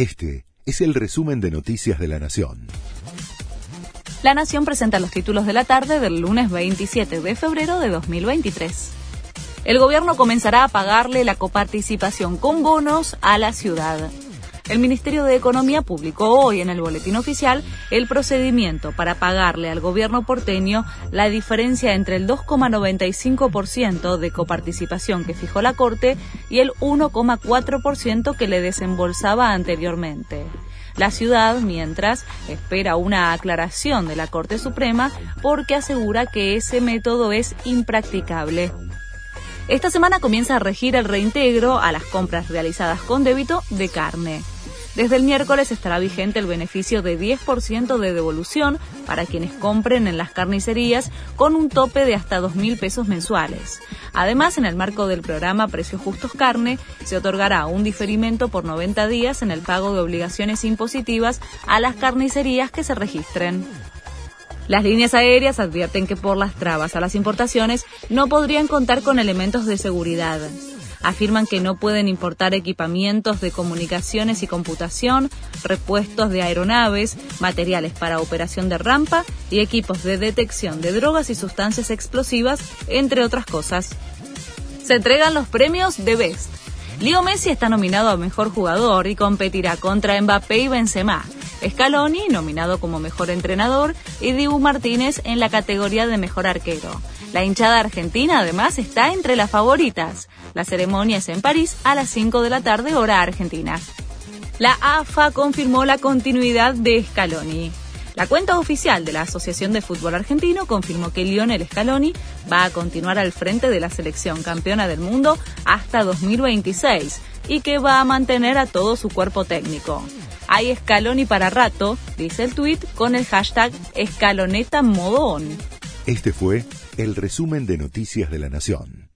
Este es el resumen de Noticias de la Nación. La Nación presenta los títulos de la tarde del lunes 27 de febrero de 2023. El gobierno comenzará a pagarle la coparticipación con bonos a la ciudad. El Ministerio de Economía publicó hoy en el Boletín Oficial el procedimiento para pagarle al gobierno porteño la diferencia entre el 2,95% de coparticipación que fijó la Corte y el 1,4% que le desembolsaba anteriormente. La ciudad, mientras, espera una aclaración de la Corte Suprema porque asegura que ese método es impracticable. Esta semana comienza a regir el reintegro a las compras realizadas con débito de carne. Desde el miércoles estará vigente el beneficio de 10% de devolución para quienes compren en las carnicerías con un tope de hasta 2.000 pesos mensuales. Además, en el marco del programa Precios Justos Carne, se otorgará un diferimento por 90 días en el pago de obligaciones impositivas a las carnicerías que se registren. Las líneas aéreas advierten que por las trabas a las importaciones no podrían contar con elementos de seguridad afirman que no pueden importar equipamientos de comunicaciones y computación, repuestos de aeronaves, materiales para operación de rampa y equipos de detección de drogas y sustancias explosivas, entre otras cosas. Se entregan los premios de Best. Leo Messi está nominado a Mejor Jugador y competirá contra Mbappé y Benzema. Scaloni, nominado como Mejor Entrenador, y Dibu Martínez en la categoría de Mejor Arquero. La hinchada argentina además está entre las favoritas. La ceremonia es en París a las 5 de la tarde hora argentina. La AFA confirmó la continuidad de Scaloni. La cuenta oficial de la Asociación de Fútbol Argentino confirmó que Lionel Scaloni va a continuar al frente de la selección campeona del mundo hasta 2026 y que va a mantener a todo su cuerpo técnico. Hay Scaloni para rato, dice el tuit con el hashtag Escaloneta Modón. Este fue el resumen de Noticias de la Nación.